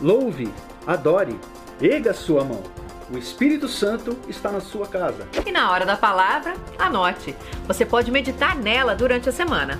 louve, adore, erga sua mão. O Espírito Santo está na sua casa. E na hora da palavra, anote. Você pode meditar nela durante a semana.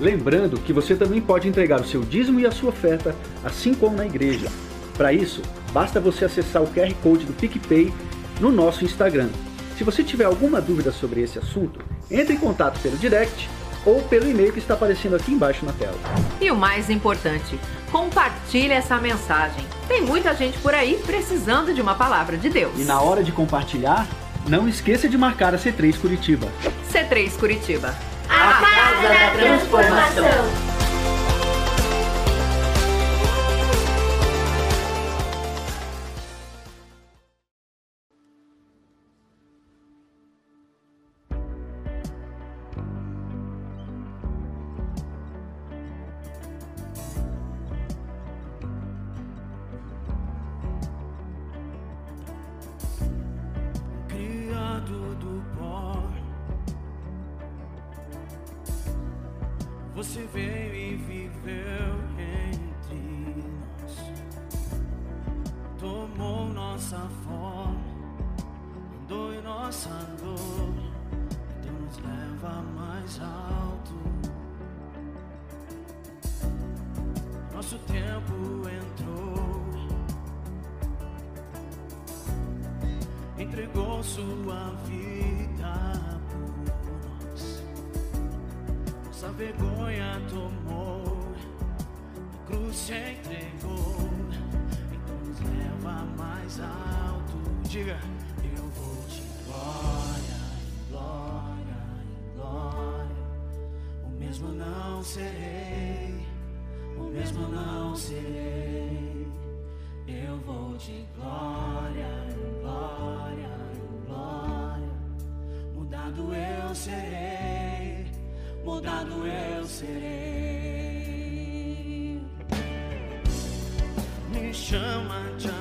Lembrando que você também pode entregar o seu dízimo e a sua oferta, assim como na igreja. Para isso, basta você acessar o QR Code do PicPay no nosso Instagram se você tiver alguma dúvida sobre esse assunto, entre em contato pelo direct ou pelo e-mail que está aparecendo aqui embaixo na tela. E o mais importante, compartilhe essa mensagem. Tem muita gente por aí precisando de uma palavra de Deus. E na hora de compartilhar, não esqueça de marcar a C3 Curitiba. C3 Curitiba. A Casa da Transformação. Mudado eu serei. Me chama de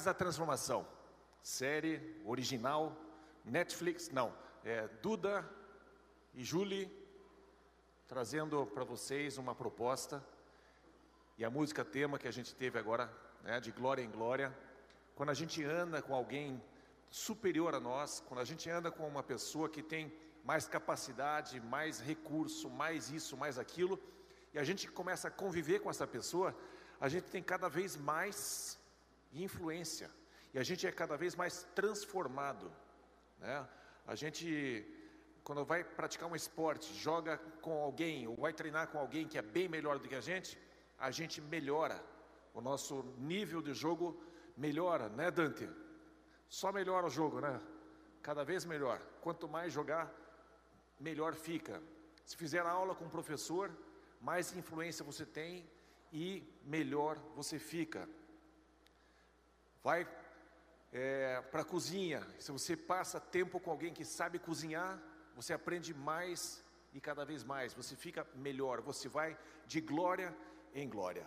Casa Transformação, série original, Netflix, não, é Duda e Julie trazendo para vocês uma proposta e a música tema que a gente teve agora, né, de Glória em Glória, quando a gente anda com alguém superior a nós, quando a gente anda com uma pessoa que tem mais capacidade, mais recurso, mais isso, mais aquilo, e a gente começa a conviver com essa pessoa, a gente tem cada vez mais influência e a gente é cada vez mais transformado, né? A gente quando vai praticar um esporte, joga com alguém ou vai treinar com alguém que é bem melhor do que a gente, a gente melhora. O nosso nível de jogo melhora, né, Dante? Só melhora o jogo, né? Cada vez melhor. Quanto mais jogar, melhor fica. Se fizer aula com o professor, mais influência você tem e melhor você fica. Vai para a cozinha. Se você passa tempo com alguém que sabe cozinhar, você aprende mais e cada vez mais. Você fica melhor. Você vai de glória em glória.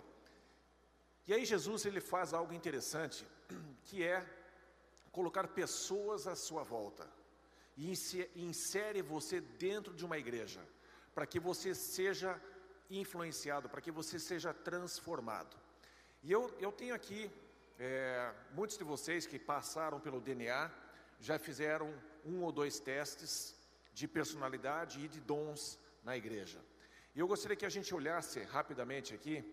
E aí Jesus ele faz algo interessante, que é colocar pessoas à sua volta e inse- insere você dentro de uma igreja, para que você seja influenciado, para que você seja transformado. E eu, eu tenho aqui é, muitos de vocês que passaram pelo DNA já fizeram um ou dois testes de personalidade e de dons na igreja. E eu gostaria que a gente olhasse rapidamente aqui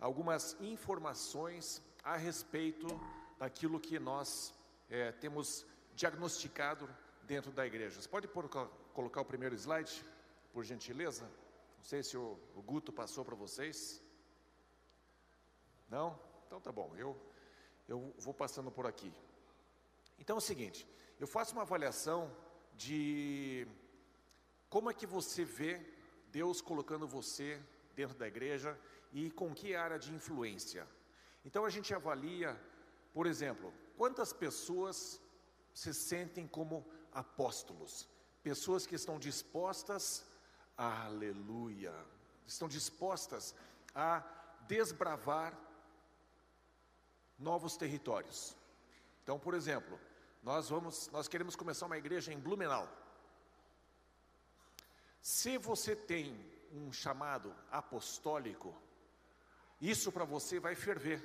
algumas informações a respeito daquilo que nós é, temos diagnosticado dentro da igreja. Você pode pôr- colocar o primeiro slide, por gentileza? Não sei se o, o Guto passou para vocês. Não? Então tá bom, eu, eu vou passando por aqui. Então é o seguinte, eu faço uma avaliação de como é que você vê Deus colocando você dentro da igreja e com que área de influência. Então a gente avalia, por exemplo, quantas pessoas se sentem como apóstolos, pessoas que estão dispostas, aleluia, estão dispostas a desbravar novos territórios. Então, por exemplo, nós vamos, nós queremos começar uma igreja em Blumenau. Se você tem um chamado apostólico, isso para você vai ferver.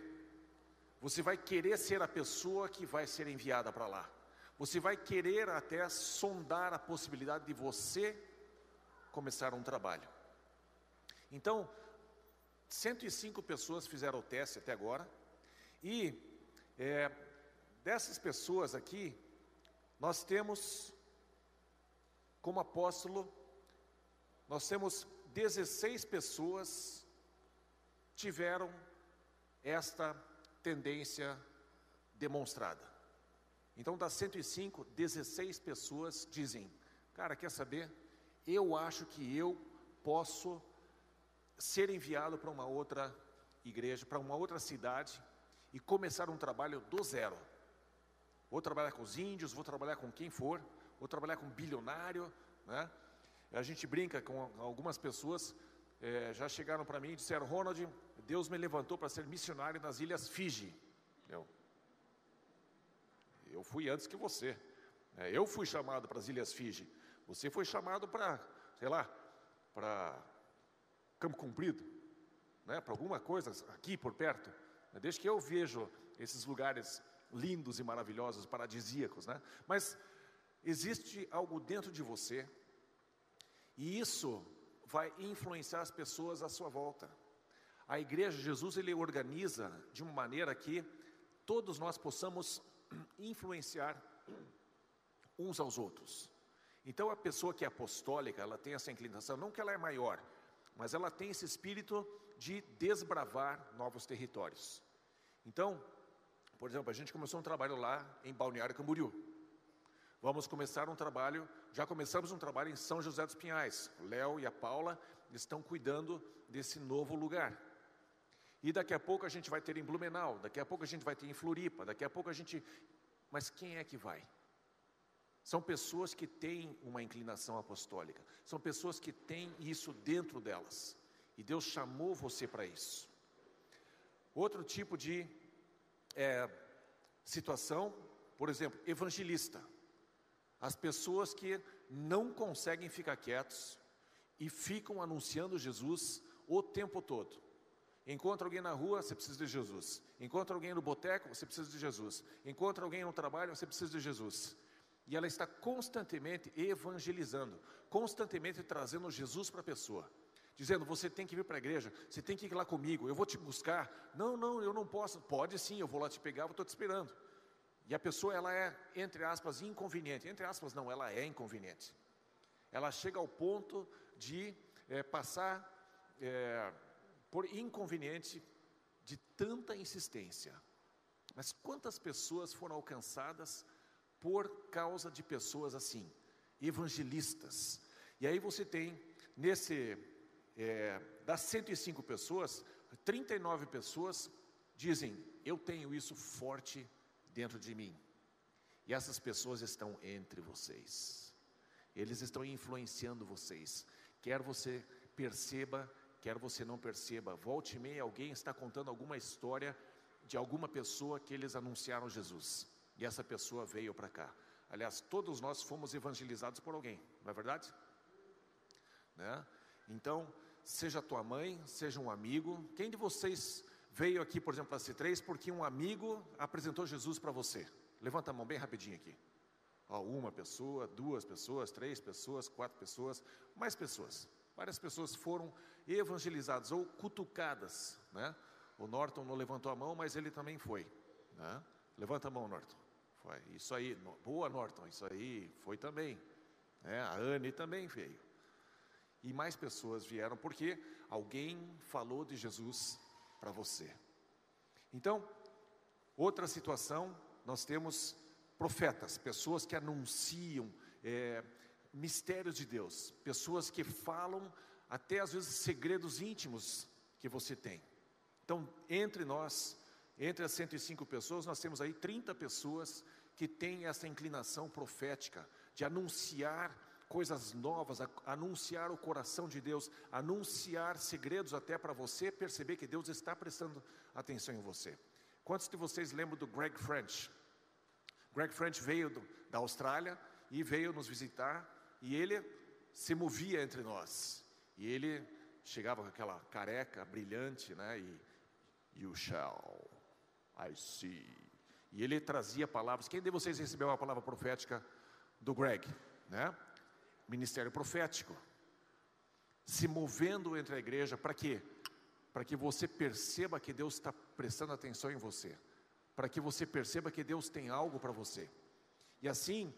Você vai querer ser a pessoa que vai ser enviada para lá. Você vai querer até sondar a possibilidade de você começar um trabalho. Então, 105 pessoas fizeram o teste até agora. E é, dessas pessoas aqui, nós temos como apóstolo, nós temos 16 pessoas tiveram esta tendência demonstrada. Então, das 105, 16 pessoas dizem: Cara, quer saber? Eu acho que eu posso ser enviado para uma outra igreja, para uma outra cidade e começar um trabalho do zero. Vou trabalhar com os índios, vou trabalhar com quem for, vou trabalhar com um bilionário, né? A gente brinca com algumas pessoas, é, já chegaram para mim e disseram, Ronald, Deus me levantou para ser missionário nas Ilhas Fiji. Eu, eu fui antes que você. É, eu fui chamado para as Ilhas Fiji. Você foi chamado para, sei lá, para Campo Comprido, né, para alguma coisa aqui por perto. Desde que eu vejo esses lugares lindos e maravilhosos, paradisíacos, né? Mas existe algo dentro de você e isso vai influenciar as pessoas à sua volta. A igreja, Jesus, ele organiza de uma maneira que todos nós possamos influenciar uns aos outros. Então, a pessoa que é apostólica, ela tem essa inclinação, não que ela é maior, mas ela tem esse espírito de desbravar novos territórios. Então, por exemplo, a gente começou um trabalho lá em Balneário Camboriú. Vamos começar um trabalho, já começamos um trabalho em São José dos Pinhais. O Léo e a Paula estão cuidando desse novo lugar. E daqui a pouco a gente vai ter em Blumenau, daqui a pouco a gente vai ter em Floripa, daqui a pouco a gente. Mas quem é que vai? São pessoas que têm uma inclinação apostólica, são pessoas que têm isso dentro delas. E Deus chamou você para isso. Outro tipo de é, situação, por exemplo, evangelista. As pessoas que não conseguem ficar quietos e ficam anunciando Jesus o tempo todo. Encontra alguém na rua, você precisa de Jesus. Encontra alguém no boteco, você precisa de Jesus. Encontra alguém no trabalho, você precisa de Jesus. E ela está constantemente evangelizando, constantemente trazendo Jesus para a pessoa. Dizendo, você tem que vir para a igreja, você tem que ir lá comigo, eu vou te buscar. Não, não, eu não posso. Pode sim, eu vou lá te pegar, eu estou te esperando. E a pessoa, ela é, entre aspas, inconveniente. Entre aspas, não, ela é inconveniente. Ela chega ao ponto de é, passar é, por inconveniente de tanta insistência. Mas quantas pessoas foram alcançadas por causa de pessoas assim, evangelistas? E aí você tem, nesse, é, das 105 pessoas, 39 pessoas dizem: Eu tenho isso forte dentro de mim. E essas pessoas estão entre vocês. Eles estão influenciando vocês. Quer você perceba, quer você não perceba. Volte e meia, alguém está contando alguma história de alguma pessoa que eles anunciaram Jesus. E essa pessoa veio para cá. Aliás, todos nós fomos evangelizados por alguém, não é verdade? Né? Então, seja tua mãe, seja um amigo. Quem de vocês veio aqui, por exemplo, para C3 porque um amigo apresentou Jesus para você? Levanta a mão bem rapidinho aqui. Ó, uma pessoa, duas pessoas, três pessoas, quatro pessoas, mais pessoas. Várias pessoas foram evangelizadas ou cutucadas, né? O Norton não levantou a mão, mas ele também foi. Né? Levanta a mão, Norton. Foi. Isso aí, boa, Norton. Isso aí foi também. Né? A Anne também veio. E mais pessoas vieram porque alguém falou de Jesus para você. Então, outra situação, nós temos profetas, pessoas que anunciam é, mistérios de Deus, pessoas que falam até às vezes segredos íntimos que você tem. Então, entre nós, entre as 105 pessoas, nós temos aí 30 pessoas que têm essa inclinação profética de anunciar coisas novas, anunciar o coração de Deus, anunciar segredos até para você perceber que Deus está prestando atenção em você. Quantos de vocês lembram do Greg French? Greg French veio do, da Austrália e veio nos visitar e ele se movia entre nós. E ele chegava com aquela careca brilhante, né? E you shall, I see. E ele trazia palavras. Quem de vocês recebeu uma palavra profética do Greg, né? Ministério profético, se movendo entre a igreja, para quê? Para que você perceba que Deus está prestando atenção em você, para que você perceba que Deus tem algo para você. E assim,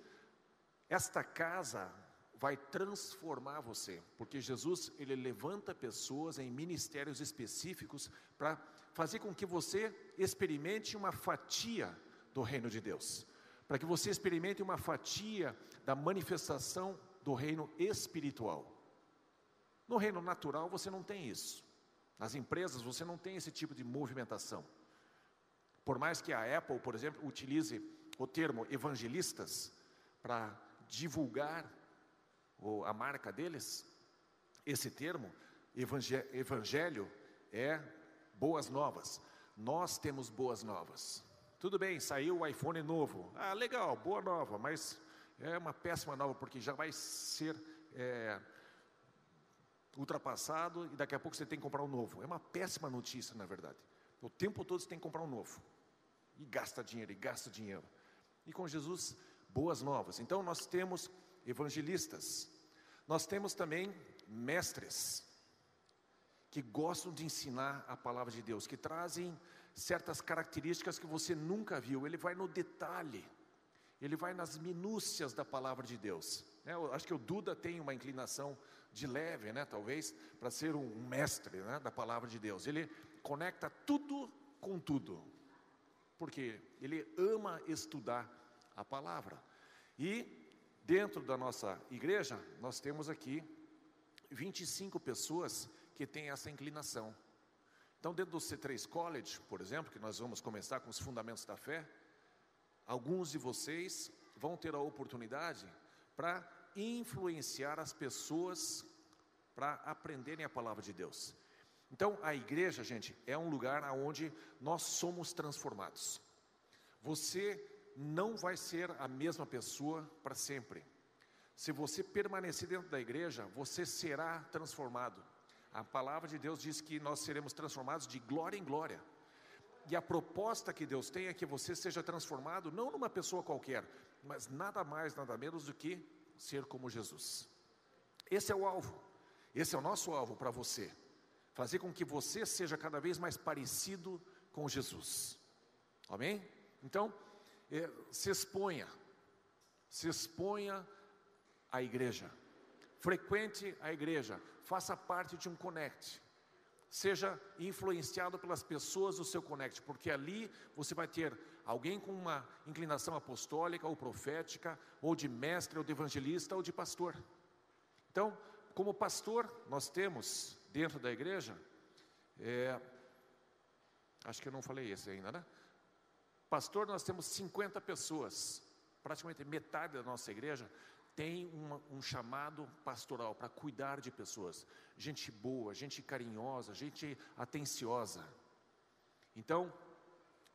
esta casa vai transformar você, porque Jesus ele levanta pessoas em ministérios específicos para fazer com que você experimente uma fatia do reino de Deus, para que você experimente uma fatia da manifestação do reino espiritual. No reino natural você não tem isso. Nas empresas você não tem esse tipo de movimentação. Por mais que a Apple, por exemplo, utilize o termo evangelistas para divulgar a marca deles, esse termo, evangelho, é boas novas. Nós temos boas novas. Tudo bem, saiu o iPhone novo. Ah, legal, boa nova, mas é uma péssima nova, porque já vai ser é, ultrapassado e daqui a pouco você tem que comprar um novo. É uma péssima notícia, na verdade. O tempo todo você tem que comprar um novo. E gasta dinheiro, e gasta dinheiro. E com Jesus, boas novas. Então nós temos evangelistas. Nós temos também mestres que gostam de ensinar a palavra de Deus, que trazem certas características que você nunca viu. Ele vai no detalhe, ele vai nas minúcias da palavra de Deus. É, acho que o Duda tem uma inclinação de leve, né, talvez, para ser um mestre né, da palavra de Deus. Ele conecta tudo com tudo, porque ele ama estudar a palavra. E Dentro da nossa igreja, nós temos aqui 25 pessoas que têm essa inclinação. Então, dentro do C3 College, por exemplo, que nós vamos começar com os fundamentos da fé, alguns de vocês vão ter a oportunidade para influenciar as pessoas para aprenderem a palavra de Deus. Então, a igreja, gente, é um lugar onde nós somos transformados. Você não vai ser a mesma pessoa para sempre. Se você permanecer dentro da igreja, você será transformado. A palavra de Deus diz que nós seremos transformados de glória em glória. E a proposta que Deus tem é que você seja transformado não numa pessoa qualquer, mas nada mais, nada menos do que ser como Jesus. Esse é o alvo. Esse é o nosso alvo para você. Fazer com que você seja cada vez mais parecido com Jesus. Amém? Então, é, se exponha, se exponha à igreja, frequente a igreja, faça parte de um connect, seja influenciado pelas pessoas do seu connect, porque ali você vai ter alguém com uma inclinação apostólica ou profética, ou de mestre, ou de evangelista, ou de pastor. Então, como pastor, nós temos dentro da igreja, é, acho que eu não falei esse ainda, né? Pastor, nós temos 50 pessoas, praticamente metade da nossa igreja tem uma, um chamado pastoral para cuidar de pessoas, gente boa, gente carinhosa, gente atenciosa. Então,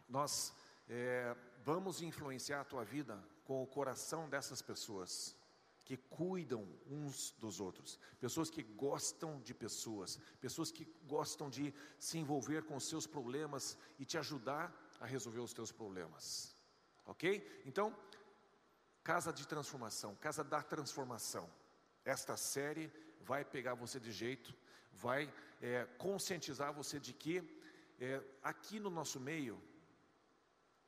nós é, vamos influenciar a tua vida com o coração dessas pessoas que cuidam uns dos outros, pessoas que gostam de pessoas, pessoas que gostam de se envolver com os seus problemas e te ajudar a resolver os teus problemas. Ok? Então, casa de transformação, casa da transformação. Esta série vai pegar você de jeito, vai é, conscientizar você de que é, aqui no nosso meio,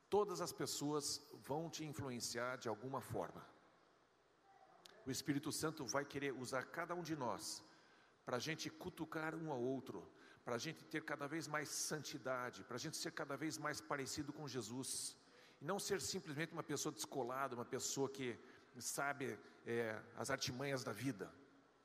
todas as pessoas vão te influenciar de alguma forma. O Espírito Santo vai querer usar cada um de nós para a gente cutucar um ao outro, para a gente ter cada vez mais santidade, para a gente ser cada vez mais parecido com Jesus, não ser simplesmente uma pessoa descolada, uma pessoa que sabe é, as artimanhas da vida,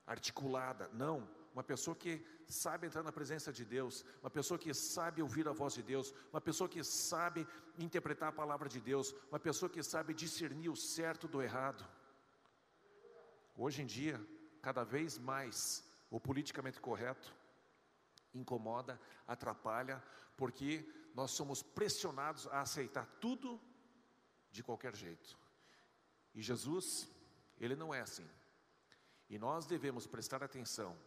articulada, não, uma pessoa que sabe entrar na presença de Deus, uma pessoa que sabe ouvir a voz de Deus, uma pessoa que sabe interpretar a palavra de Deus, uma pessoa que sabe discernir o certo do errado. Hoje em dia, cada vez mais, o politicamente correto incomoda, atrapalha, porque nós somos pressionados a aceitar tudo de qualquer jeito. E Jesus, ele não é assim. E nós devemos prestar atenção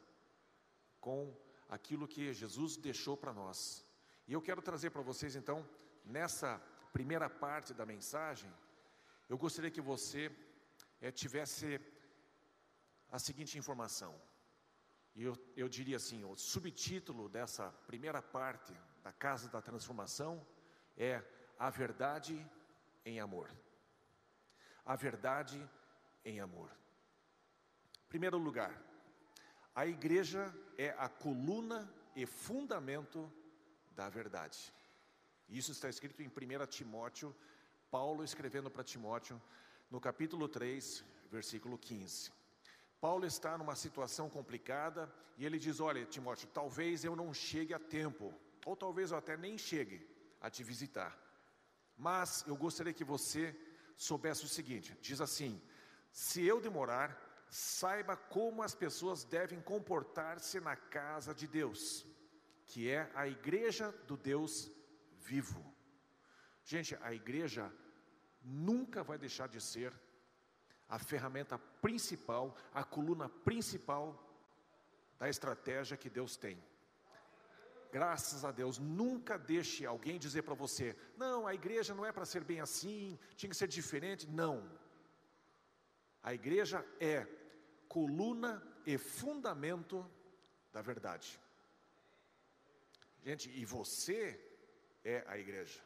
com aquilo que Jesus deixou para nós. E eu quero trazer para vocês então, nessa primeira parte da mensagem, eu gostaria que você é, tivesse a seguinte informação. E eu, eu diria assim: o subtítulo dessa primeira parte da Casa da Transformação é A Verdade em Amor. A Verdade em Amor. Primeiro lugar, a igreja é a coluna e fundamento da verdade. Isso está escrito em 1 Timóteo, Paulo escrevendo para Timóteo, no capítulo 3, versículo 15. Paulo está numa situação complicada e ele diz: Olha, Timóteo, talvez eu não chegue a tempo, ou talvez eu até nem chegue a te visitar, mas eu gostaria que você soubesse o seguinte: diz assim, se eu demorar, saiba como as pessoas devem comportar-se na casa de Deus, que é a igreja do Deus vivo. Gente, a igreja nunca vai deixar de ser a ferramenta principal, a coluna principal da estratégia que Deus tem. Graças a Deus, nunca deixe alguém dizer para você: não, a igreja não é para ser bem assim, tinha que ser diferente. Não. A igreja é coluna e fundamento da verdade. Gente, e você é a igreja.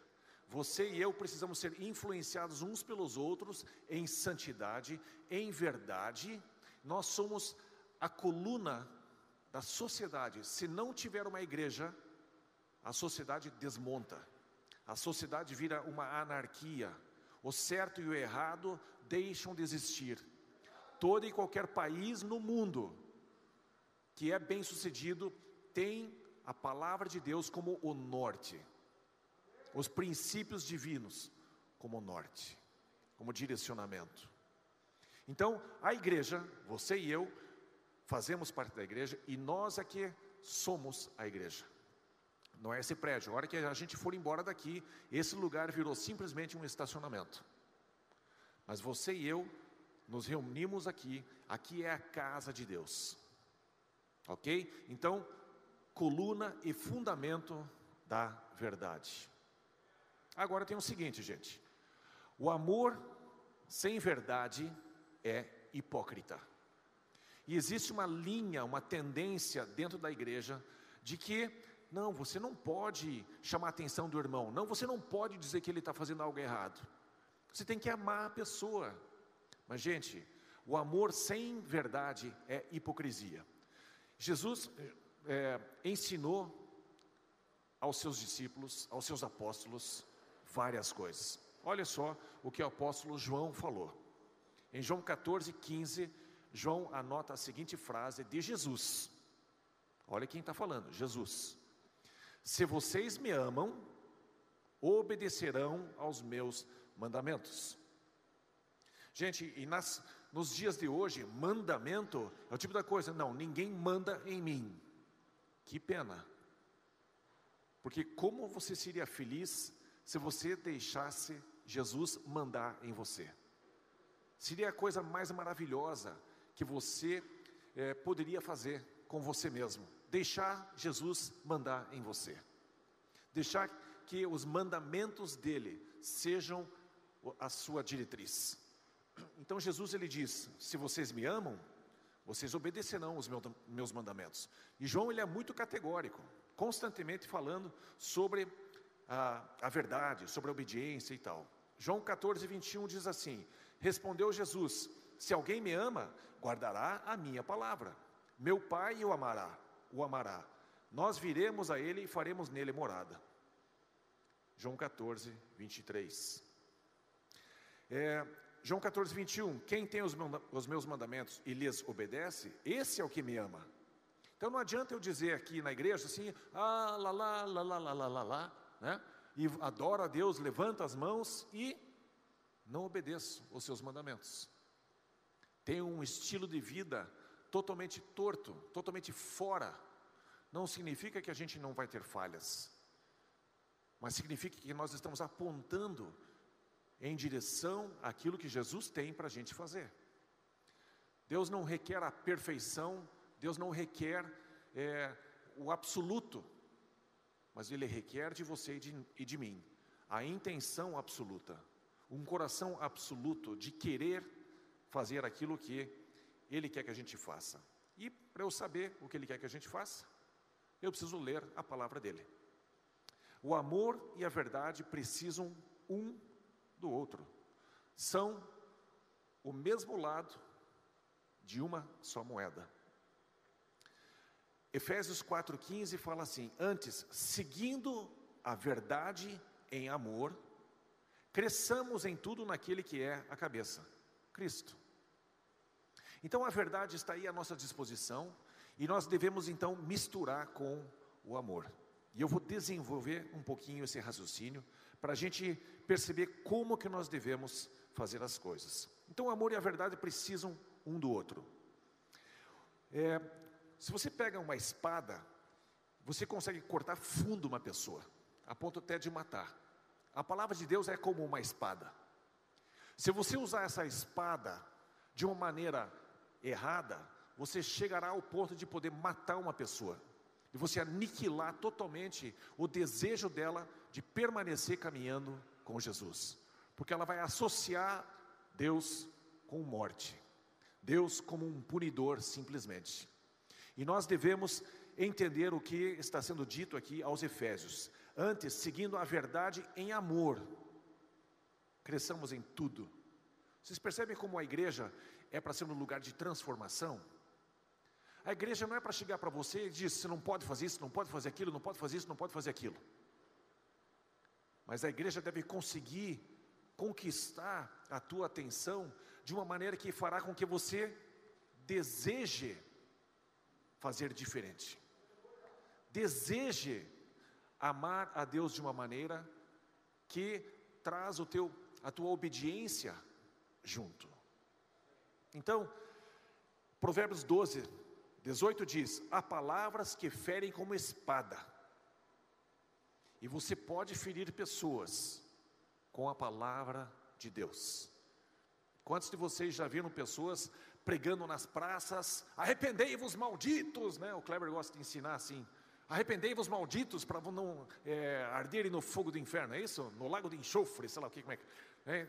Você e eu precisamos ser influenciados uns pelos outros em santidade, em verdade. Nós somos a coluna da sociedade. Se não tiver uma igreja, a sociedade desmonta. A sociedade vira uma anarquia. O certo e o errado deixam de existir. Todo e qualquer país no mundo que é bem sucedido tem a palavra de Deus como o norte, os princípios divinos como o norte, como direcionamento. Então, a igreja, você e eu, fazemos parte da igreja e nós aqui é somos a igreja. Não é esse prédio. A hora que a gente for embora daqui, esse lugar virou simplesmente um estacionamento. Mas você e eu nos reunimos aqui, aqui é a casa de Deus. Ok? Então, coluna e fundamento da verdade. Agora tem o seguinte, gente: o amor sem verdade é hipócrita. E existe uma linha, uma tendência dentro da igreja de que, não, você não pode chamar a atenção do irmão, não, você não pode dizer que ele está fazendo algo errado. Você tem que amar a pessoa. Mas, gente, o amor sem verdade é hipocrisia. Jesus é, ensinou aos seus discípulos, aos seus apóstolos, várias coisas. Olha só o que o apóstolo João falou. Em João 14, 15, João anota a seguinte frase de Jesus. Olha quem está falando, Jesus. Se vocês me amam, obedecerão aos meus mandamentos. Gente, e nas, nos dias de hoje, mandamento é o tipo da coisa, não, ninguém manda em mim. Que pena. Porque como você seria feliz se você deixasse Jesus mandar em você? Seria a coisa mais maravilhosa que você é, poderia fazer com você mesmo. Deixar Jesus mandar em você. Deixar que os mandamentos dele sejam a sua diretriz. Então Jesus ele diz: se vocês me amam, vocês obedecerão os meus mandamentos. E João ele é muito categórico, constantemente falando sobre a, a verdade, sobre a obediência e tal. João 14, 21 diz assim: Respondeu Jesus: Se alguém me ama, guardará a minha palavra. Meu Pai o amará, o amará. Nós viremos a ele e faremos nele morada. João 14, 23. É, João 14, 21. Quem tem os, meus mandamentos e lhes obedece, esse é o que me ama. Então não adianta eu dizer aqui na igreja assim, ah, lá, lá, lá, lá, lá, lá, lá, lá, né? E adoro a Deus, levanto as mãos e não obedeço os seus mandamentos tem um estilo de vida totalmente torto, totalmente fora, não significa que a gente não vai ter falhas, mas significa que nós estamos apontando em direção àquilo que Jesus tem para a gente fazer. Deus não requer a perfeição, Deus não requer é, o absoluto, mas Ele requer de você e de, e de mim a intenção absoluta, um coração absoluto de querer fazer aquilo que Ele quer que a gente faça. E para eu saber o que Ele quer que a gente faça, eu preciso ler a palavra dele. O amor e a verdade precisam um do outro, são o mesmo lado de uma só moeda. Efésios 4,15 fala assim: Antes, seguindo a verdade em amor, cresçamos em tudo naquele que é a cabeça, Cristo. Então a verdade está aí à nossa disposição e nós devemos então misturar com o amor. E eu vou desenvolver um pouquinho esse raciocínio para a gente perceber como que nós devemos fazer as coisas. Então o amor e a verdade precisam um do outro. É, se você pega uma espada, você consegue cortar fundo uma pessoa, a ponto até de matar. A palavra de Deus é como uma espada. Se você usar essa espada de uma maneira errada, você chegará ao ponto de poder matar uma pessoa, de você aniquilar totalmente o desejo dela de permanecer caminhando com Jesus, porque ela vai associar Deus com morte, Deus como um punidor simplesmente. E nós devemos entender o que está sendo dito aqui aos Efésios. Antes, seguindo a verdade em amor, cresçamos em tudo. Vocês percebem como a igreja é para ser um lugar de transformação? A igreja não é para chegar para você e dizer: você não pode fazer isso, não pode fazer aquilo, não pode fazer isso, não pode fazer aquilo. Mas a igreja deve conseguir conquistar a tua atenção de uma maneira que fará com que você deseje fazer diferente. Deseje amar a Deus de uma maneira que traz o teu, a tua obediência junto. Então, Provérbios 12, 18 diz: Há palavras que ferem como espada, e você pode ferir pessoas com a palavra de Deus. Quantos de vocês já viram pessoas pregando nas praças, arrependei-vos malditos, né? O Kleber gosta de ensinar assim, arrependei-vos malditos para não é, arderem no fogo do inferno, é isso? No lago de enxofre, sei lá o que, como é que... É,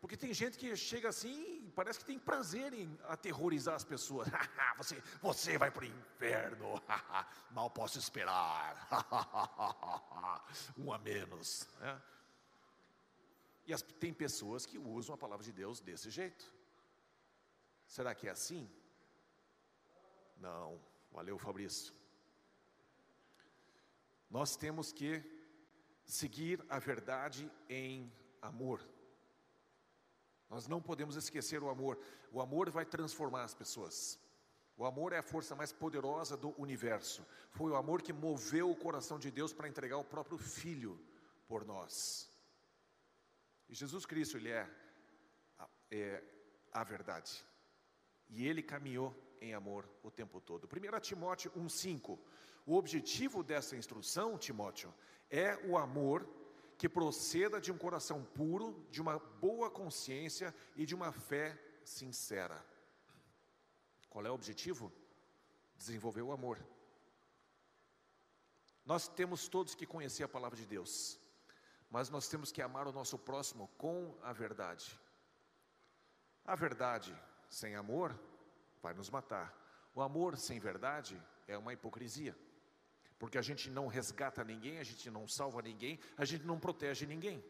porque tem gente que chega assim e parece que tem prazer em aterrorizar as pessoas. você, você vai para o inferno. Mal posso esperar. um a menos. É. E as, tem pessoas que usam a palavra de Deus desse jeito. Será que é assim? Não. Valeu, Fabrício. Nós temos que seguir a verdade em amor. Nós não podemos esquecer o amor. O amor vai transformar as pessoas. O amor é a força mais poderosa do universo. Foi o amor que moveu o coração de Deus para entregar o próprio Filho por nós. E Jesus Cristo, Ele é, é a verdade. E ele caminhou em amor o tempo todo. 1 Timóteo 1,5. O objetivo dessa instrução, Timóteo, é o amor que proceda de um coração puro, de uma boa consciência e de uma fé sincera. Qual é o objetivo? Desenvolver o amor. Nós temos todos que conhecer a palavra de Deus, mas nós temos que amar o nosso próximo com a verdade. A verdade sem amor vai nos matar. O amor sem verdade é uma hipocrisia. Porque a gente não resgata ninguém, a gente não salva ninguém, a gente não protege ninguém.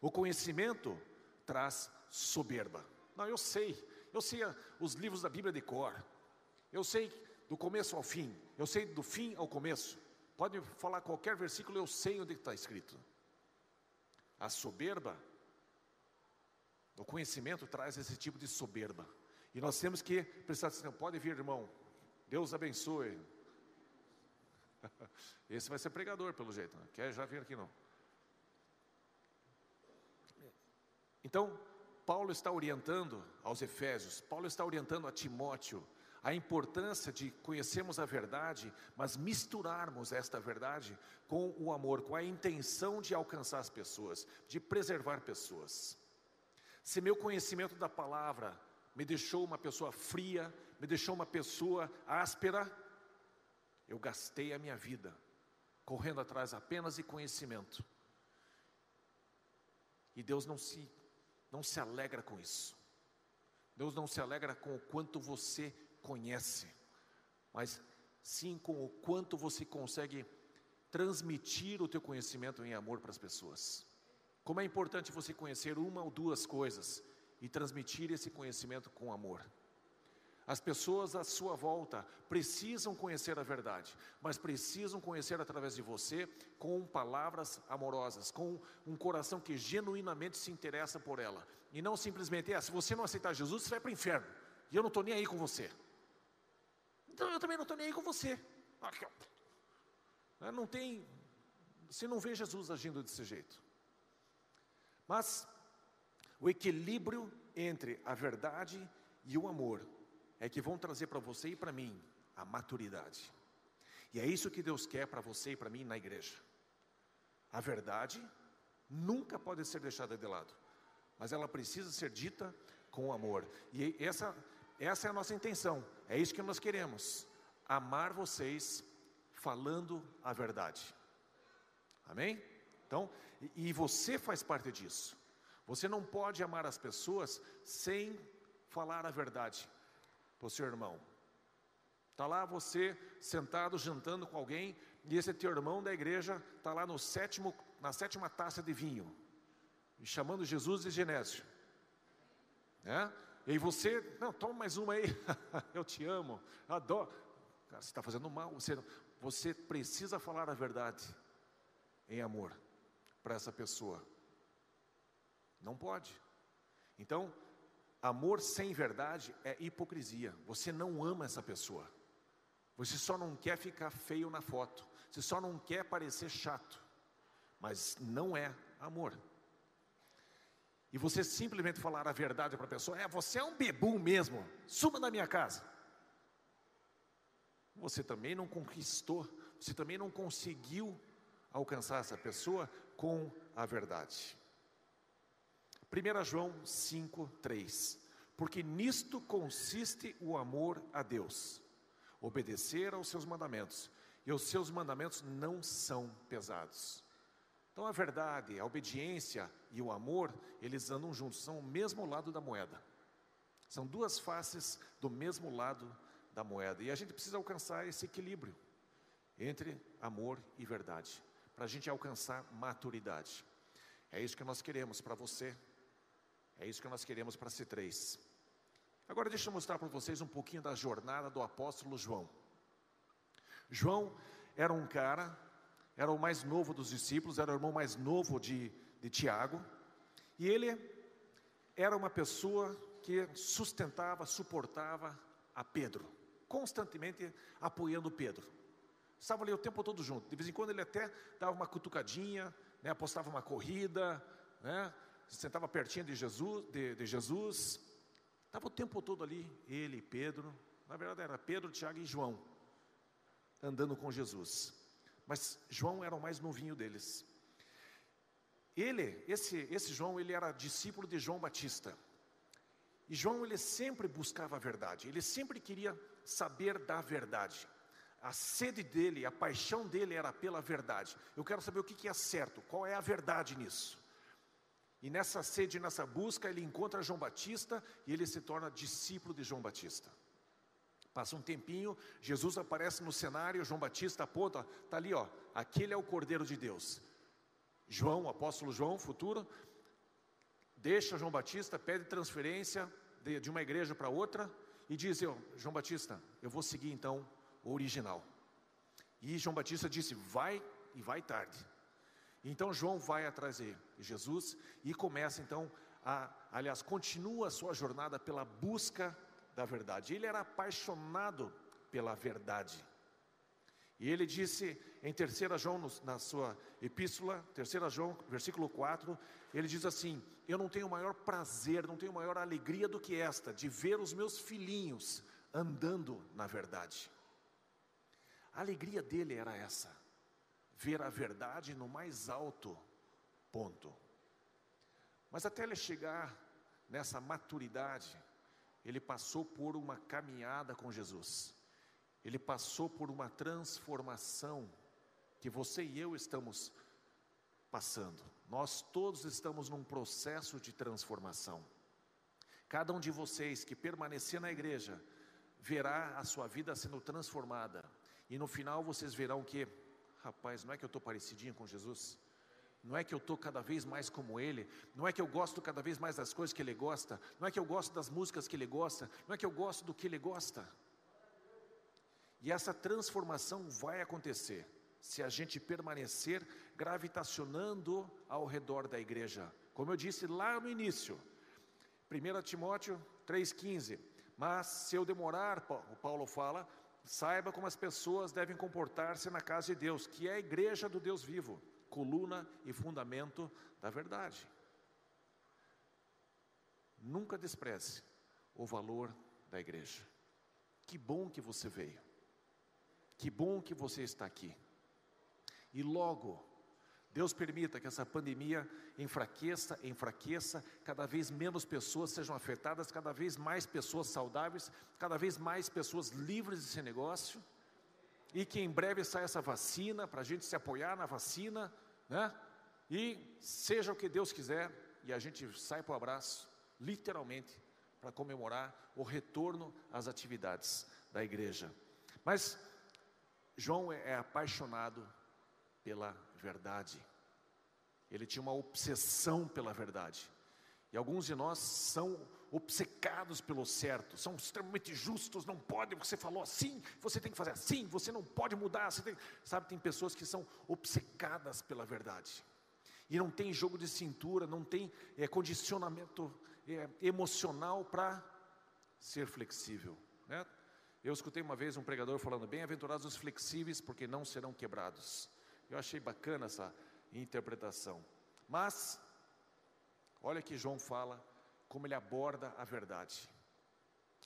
O conhecimento traz soberba. Não, eu sei, eu sei os livros da Bíblia de cor. Eu sei do começo ao fim, eu sei do fim ao começo. Pode falar qualquer versículo, eu sei onde está escrito. A soberba o conhecimento traz esse tipo de soberba. E nós temos que prestar atenção. Pode vir, irmão. Deus abençoe. Esse vai ser pregador, pelo jeito. Não quer já vir aqui, não. Então, Paulo está orientando aos Efésios, Paulo está orientando a Timóteo a importância de conhecermos a verdade, mas misturarmos esta verdade com o amor, com a intenção de alcançar as pessoas, de preservar pessoas. Se meu conhecimento da palavra me deixou uma pessoa fria, me deixou uma pessoa áspera, eu gastei a minha vida correndo atrás apenas de conhecimento. E Deus não se não se alegra com isso. Deus não se alegra com o quanto você conhece, mas sim com o quanto você consegue transmitir o teu conhecimento em amor para as pessoas. Como é importante você conhecer uma ou duas coisas e transmitir esse conhecimento com amor. As pessoas à sua volta precisam conhecer a verdade, mas precisam conhecer através de você com palavras amorosas, com um coração que genuinamente se interessa por ela. E não simplesmente, é, se você não aceitar Jesus, você vai para o inferno. E eu não estou nem aí com você. Então eu também não estou nem aí com você. Não tem, você não vê Jesus agindo desse jeito. Mas o equilíbrio entre a verdade e o amor é que vão trazer para você e para mim a maturidade. E é isso que Deus quer para você e para mim na igreja. A verdade nunca pode ser deixada de lado, mas ela precisa ser dita com amor. E essa, essa é a nossa intenção, é isso que nós queremos: amar vocês falando a verdade. Amém? Então, e você faz parte disso. Você não pode amar as pessoas sem falar a verdade o seu irmão. Está lá você sentado jantando com alguém e esse teu irmão da igreja está lá no sétimo, na sétima taça de vinho, chamando Jesus de Genésio. É? E você, não, toma mais uma aí, eu te amo, adoro. Cara, você está fazendo mal, você, você precisa falar a verdade em amor para essa pessoa. Não pode. Então, Amor sem verdade é hipocrisia. Você não ama essa pessoa. Você só não quer ficar feio na foto. Você só não quer parecer chato. Mas não é amor. E você simplesmente falar a verdade para a pessoa: é, você é um bebum mesmo. Suma da minha casa. Você também não conquistou. Você também não conseguiu alcançar essa pessoa com a verdade. 1 João 5, 3. Porque nisto consiste o amor a Deus, obedecer aos seus mandamentos, e os seus mandamentos não são pesados. Então a verdade, a obediência e o amor, eles andam juntos, são o mesmo lado da moeda. São duas faces do mesmo lado da moeda. E a gente precisa alcançar esse equilíbrio entre amor e verdade, para a gente alcançar maturidade. É isso que nós queremos para você, é isso que nós queremos para C3. Agora deixa eu mostrar para vocês um pouquinho da jornada do apóstolo João. João era um cara, era o mais novo dos discípulos, era o irmão mais novo de, de Tiago, e ele era uma pessoa que sustentava, suportava a Pedro, constantemente apoiando Pedro. Estava ali o tempo todo junto. De vez em quando ele até dava uma cutucadinha, né, apostava uma corrida, né, sentava pertinho de Jesus, de, de Jesus, estava o tempo todo ali, ele, Pedro, na verdade era Pedro, Tiago e João, andando com Jesus. Mas João era o mais novinho deles. Ele, esse, esse João, ele era discípulo de João Batista. E João, ele sempre buscava a verdade, ele sempre queria saber da verdade. A sede dele, a paixão dele era pela verdade. Eu quero saber o que é certo, qual é a verdade nisso. E nessa sede, nessa busca, ele encontra João Batista e ele se torna discípulo de João Batista. Passa um tempinho, Jesus aparece no cenário, João Batista aponta, está ali, ó, aquele é o Cordeiro de Deus. João, apóstolo João, futuro, deixa João Batista, pede transferência de, de uma igreja para outra e diz: eu, João Batista, eu vou seguir então o original. E João Batista disse: vai e vai tarde. Então João vai atrás de Jesus e começa então a, aliás, continua a sua jornada pela busca da verdade. Ele era apaixonado pela verdade. E ele disse em 3 João, na sua epístola, 3 João, versículo 4, ele diz assim: Eu não tenho maior prazer, não tenho maior alegria do que esta, de ver os meus filhinhos andando na verdade. A alegria dele era essa ver a verdade no mais alto ponto. Mas até ele chegar nessa maturidade, ele passou por uma caminhada com Jesus. Ele passou por uma transformação que você e eu estamos passando. Nós todos estamos num processo de transformação. Cada um de vocês que permanecer na igreja verá a sua vida sendo transformada. E no final vocês verão que Rapaz, não é que eu estou parecidinho com Jesus? não é que eu estou cada vez mais como ele, não é que eu gosto cada vez mais das coisas que ele gosta, não é que eu gosto das músicas que ele gosta, não é que eu gosto do que ele gosta. E essa transformação vai acontecer se a gente permanecer gravitacionando ao redor da igreja. Como eu disse lá no início, 1 Timóteo 3,15. Mas se eu demorar, o Paulo fala, saiba como as pessoas devem comportar-se na casa de Deus, que é a igreja do Deus vivo coluna e fundamento da verdade. Nunca despreze o valor da igreja. Que bom que você veio. Que bom que você está aqui. E logo, Deus permita que essa pandemia enfraqueça, enfraqueça, cada vez menos pessoas sejam afetadas, cada vez mais pessoas saudáveis, cada vez mais pessoas livres desse negócio, e que em breve saia essa vacina, para a gente se apoiar na vacina, né? E seja o que Deus quiser, e a gente sai para o abraço, literalmente, para comemorar o retorno às atividades da igreja. Mas João é, apaixonado pela verdade. Ele tinha uma obsessão pela verdade. E alguns de nós são obcecados pelo certo, são extremamente justos, não pode, você falou assim, você tem que fazer assim, você não pode mudar, tem, sabe, tem pessoas que são obcecadas pela verdade. E não tem jogo de cintura, não tem é, condicionamento é, emocional para ser flexível. Né? Eu escutei uma vez um pregador falando: Bem-aventurados os flexíveis, porque não serão quebrados. Eu achei bacana essa interpretação. Mas Olha que João fala como ele aborda a verdade,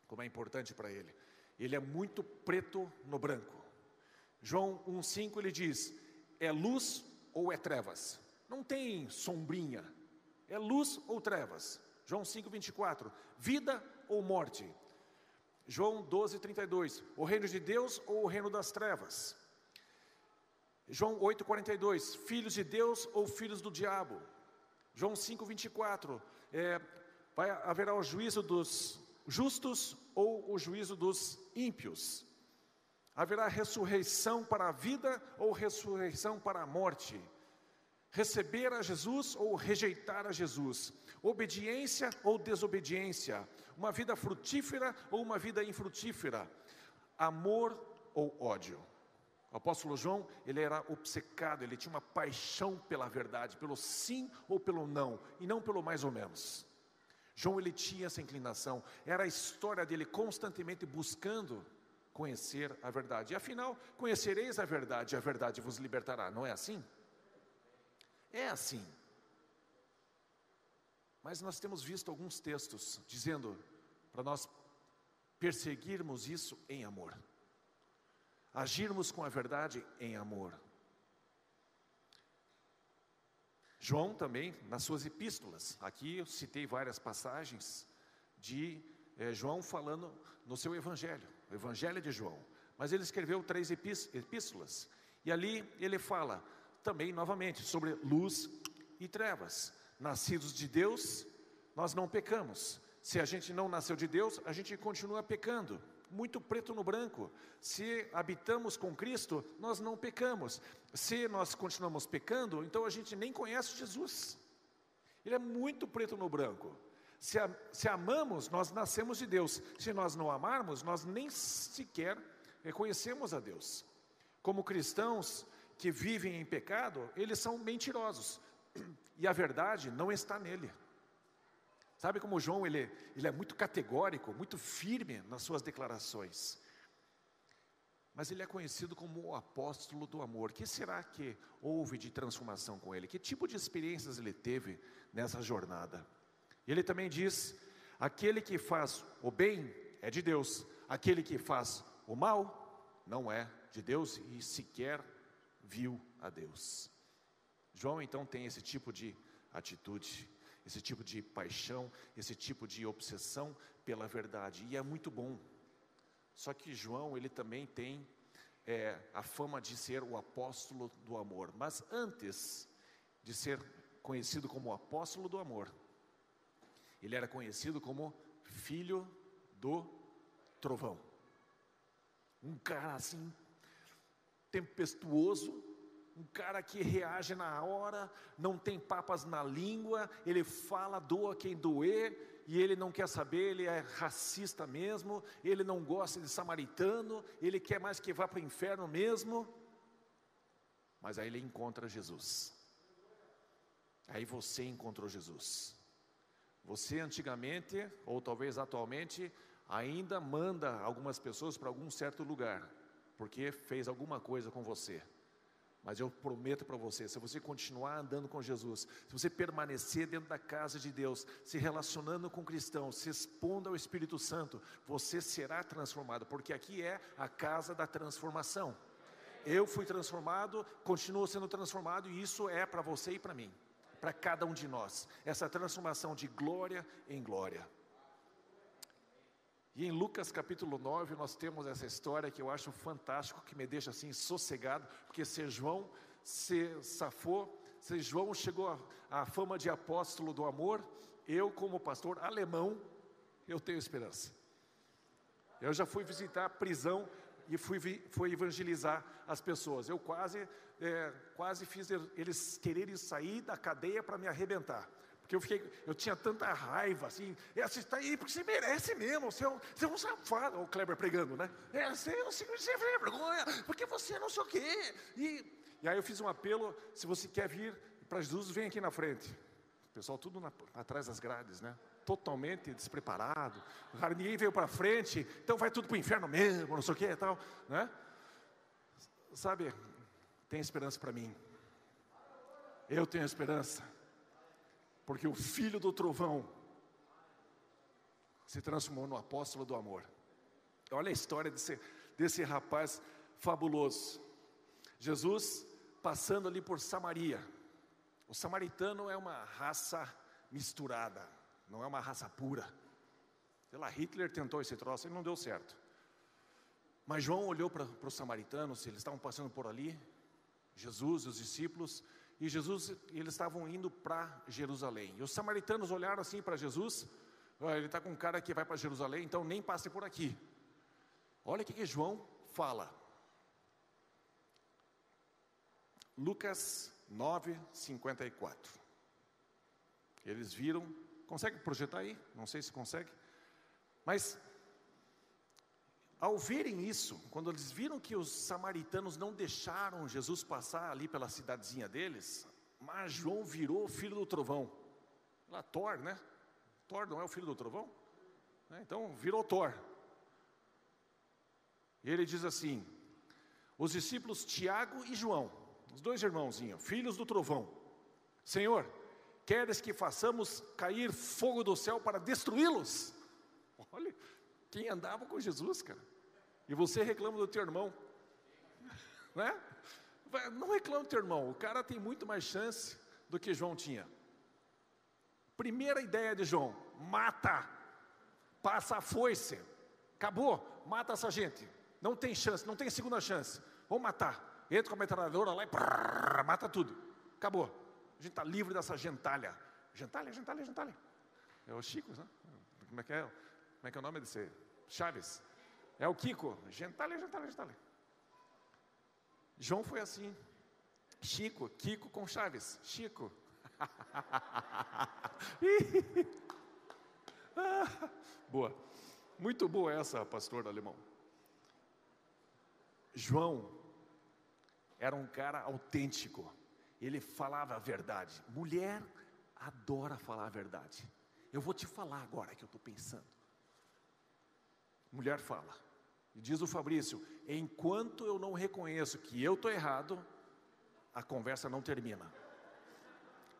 como é importante para ele. Ele é muito preto no branco. João 1,5 ele diz: é luz ou é trevas? Não tem sombrinha, é luz ou trevas. João 5,24: vida ou morte? João 12,32: o reino de Deus ou o reino das trevas? João 8,42: filhos de Deus ou filhos do diabo? João 5, 24. É, vai haverá o juízo dos justos ou o juízo dos ímpios. Haverá ressurreição para a vida ou ressurreição para a morte. Receber a Jesus ou rejeitar a Jesus. Obediência ou desobediência. Uma vida frutífera ou uma vida infrutífera. Amor ou ódio. O apóstolo João, ele era obcecado, ele tinha uma paixão pela verdade, pelo sim ou pelo não, e não pelo mais ou menos. João, ele tinha essa inclinação, era a história dele constantemente buscando conhecer a verdade. E afinal, conhecereis a verdade, e a verdade vos libertará, não é assim? É assim. Mas nós temos visto alguns textos dizendo para nós perseguirmos isso em amor agirmos com a verdade em amor. João também, nas suas epístolas, aqui eu citei várias passagens de é, João falando no seu evangelho, o evangelho de João, mas ele escreveu três epístolas, e ali ele fala também novamente sobre luz e trevas. Nascidos de Deus, nós não pecamos. Se a gente não nasceu de Deus, a gente continua pecando muito preto no branco. Se habitamos com Cristo, nós não pecamos. Se nós continuamos pecando, então a gente nem conhece Jesus. Ele é muito preto no branco. Se, a, se amamos, nós nascemos de Deus. Se nós não amarmos, nós nem sequer reconhecemos a Deus. Como cristãos que vivem em pecado, eles são mentirosos. E a verdade não está nele. Sabe como João ele, ele é muito categórico, muito firme nas suas declarações. Mas ele é conhecido como o apóstolo do amor. O que será que houve de transformação com ele? Que tipo de experiências ele teve nessa jornada? Ele também diz: aquele que faz o bem é de Deus, aquele que faz o mal não é de Deus e sequer viu a Deus. João então tem esse tipo de atitude esse tipo de paixão, esse tipo de obsessão pela verdade. E é muito bom. Só que João, ele também tem é, a fama de ser o apóstolo do amor. Mas antes de ser conhecido como apóstolo do amor, ele era conhecido como filho do trovão. Um cara assim, tempestuoso, um cara que reage na hora, não tem papas na língua, ele fala, doa quem doer, e ele não quer saber, ele é racista mesmo, ele não gosta de samaritano, ele quer mais que vá para o inferno mesmo. Mas aí ele encontra Jesus. Aí você encontrou Jesus. Você antigamente, ou talvez atualmente, ainda manda algumas pessoas para algum certo lugar, porque fez alguma coisa com você. Mas eu prometo para você, se você continuar andando com Jesus, se você permanecer dentro da casa de Deus, se relacionando com cristãos, se expondo ao Espírito Santo, você será transformado, porque aqui é a casa da transformação. Eu fui transformado, continuo sendo transformado, e isso é para você e para mim, para cada um de nós. Essa transformação de glória em glória. E em Lucas capítulo 9 nós temos essa história que eu acho fantástico, que me deixa assim sossegado, porque se João se safou, se João chegou à fama de apóstolo do amor, eu como pastor alemão, eu tenho esperança. Eu já fui visitar a prisão e fui, fui evangelizar as pessoas. Eu quase, é, quase fiz eles quererem sair da cadeia para me arrebentar. Porque eu fiquei, eu tinha tanta raiva, assim, é, você está aí porque você merece mesmo, você é um, você é um safado, o Kleber pregando, né? É, você, você, você é vergonha, porque você não sei o quê. E, e aí eu fiz um apelo, se você quer vir para Jesus, vem aqui na frente. O pessoal tudo na, atrás das grades, né? Totalmente despreparado. Ninguém veio para frente, então vai tudo para o inferno mesmo, não sei o que e tal, né? Sabe, tem esperança para mim. Eu tenho esperança porque o filho do trovão se transformou no apóstolo do amor. Olha a história desse, desse rapaz fabuloso. Jesus passando ali por Samaria. O samaritano é uma raça misturada, não é uma raça pura. Sei lá, Hitler tentou esse troço e não deu certo. Mas João olhou para os samaritanos, eles estavam passando por ali, Jesus e os discípulos, e Jesus, eles estavam indo para Jerusalém. E os samaritanos olharam assim para Jesus, oh, ele está com um cara que vai para Jerusalém, então nem passe por aqui. Olha o que João fala. Lucas 9, 54. Eles viram, consegue projetar aí? Não sei se consegue. Mas, ao verem isso, quando eles viram que os samaritanos não deixaram Jesus passar ali pela cidadezinha deles, mas João virou o filho do trovão. Lá, Thor, né? Thor não é o filho do trovão? É, então, virou Thor. E ele diz assim: os discípulos Tiago e João, os dois irmãozinhos, filhos do trovão, Senhor, queres que façamos cair fogo do céu para destruí-los? Quem andava com Jesus, cara. E você reclama do teu irmão, né? Não reclama do teu irmão, o cara tem muito mais chance do que João tinha. Primeira ideia de João: mata, passa a foice, acabou, mata essa gente. Não tem chance, não tem segunda chance. Vamos matar. Entra com a metralhadora lá e mata tudo. Acabou. A gente está livre dessa gentalha. Gentalha, gentalha, gentalha. É o Chico, né? Como é que é? Como é que é o nome desse? Chaves. É o Kiko. Gentalha, gentalha, gentalha. João foi assim. Chico, Kiko com Chaves. Chico. boa. Muito boa essa, pastor alemão. João era um cara autêntico. Ele falava a verdade. Mulher adora falar a verdade. Eu vou te falar agora que eu estou pensando. Mulher fala. E diz o Fabrício: enquanto eu não reconheço que eu estou errado, a conversa não termina.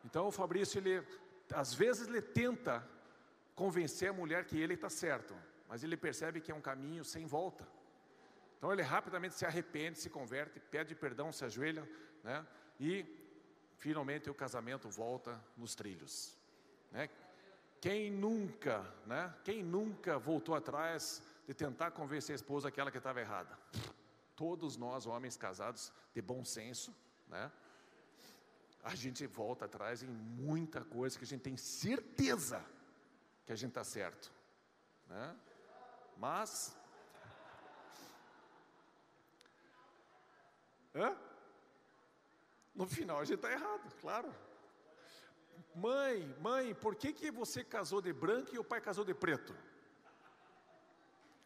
Então o Fabrício, ele, às vezes ele tenta convencer a mulher que ele está certo, mas ele percebe que é um caminho sem volta. Então ele rapidamente se arrepende, se converte, pede perdão, se ajoelha, né? E finalmente o casamento volta nos trilhos. Né? Quem nunca, né? Quem nunca voltou atrás de tentar convencer a esposa aquela que estava errada? Todos nós, homens casados de bom senso, né? A gente volta atrás em muita coisa que a gente tem certeza que a gente está certo, né? Mas Hã? No final a gente está errado, claro. Mãe, mãe, por que, que você casou de branco e o pai casou de preto?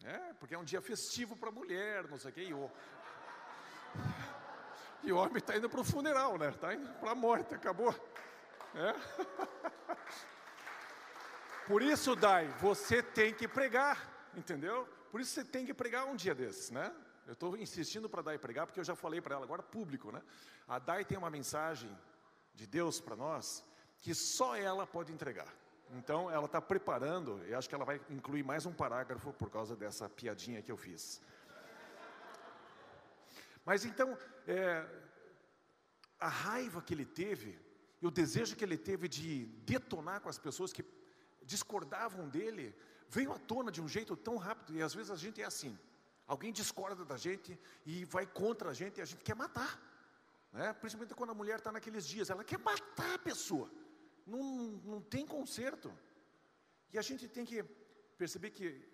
É, porque é um dia festivo para mulher, não sei o quê. E o, e o homem está indo para o funeral, né? Está indo para a morte, acabou. É. Por isso, Dai, você tem que pregar, entendeu? Por isso você tem que pregar um dia desses, né? Eu estou insistindo para a Dai pregar, porque eu já falei para ela, agora público, né? A Dai tem uma mensagem de Deus para nós que só ela pode entregar. Então, ela está preparando, e acho que ela vai incluir mais um parágrafo por causa dessa piadinha que eu fiz. Mas então, é, a raiva que ele teve, e o desejo que ele teve de detonar com as pessoas que discordavam dele, veio à tona de um jeito tão rápido, e às vezes a gente é assim. Alguém discorda da gente e vai contra a gente e a gente quer matar. Né? Principalmente quando a mulher está naqueles dias, ela quer matar a pessoa. Não, não tem conserto. E a gente tem que perceber que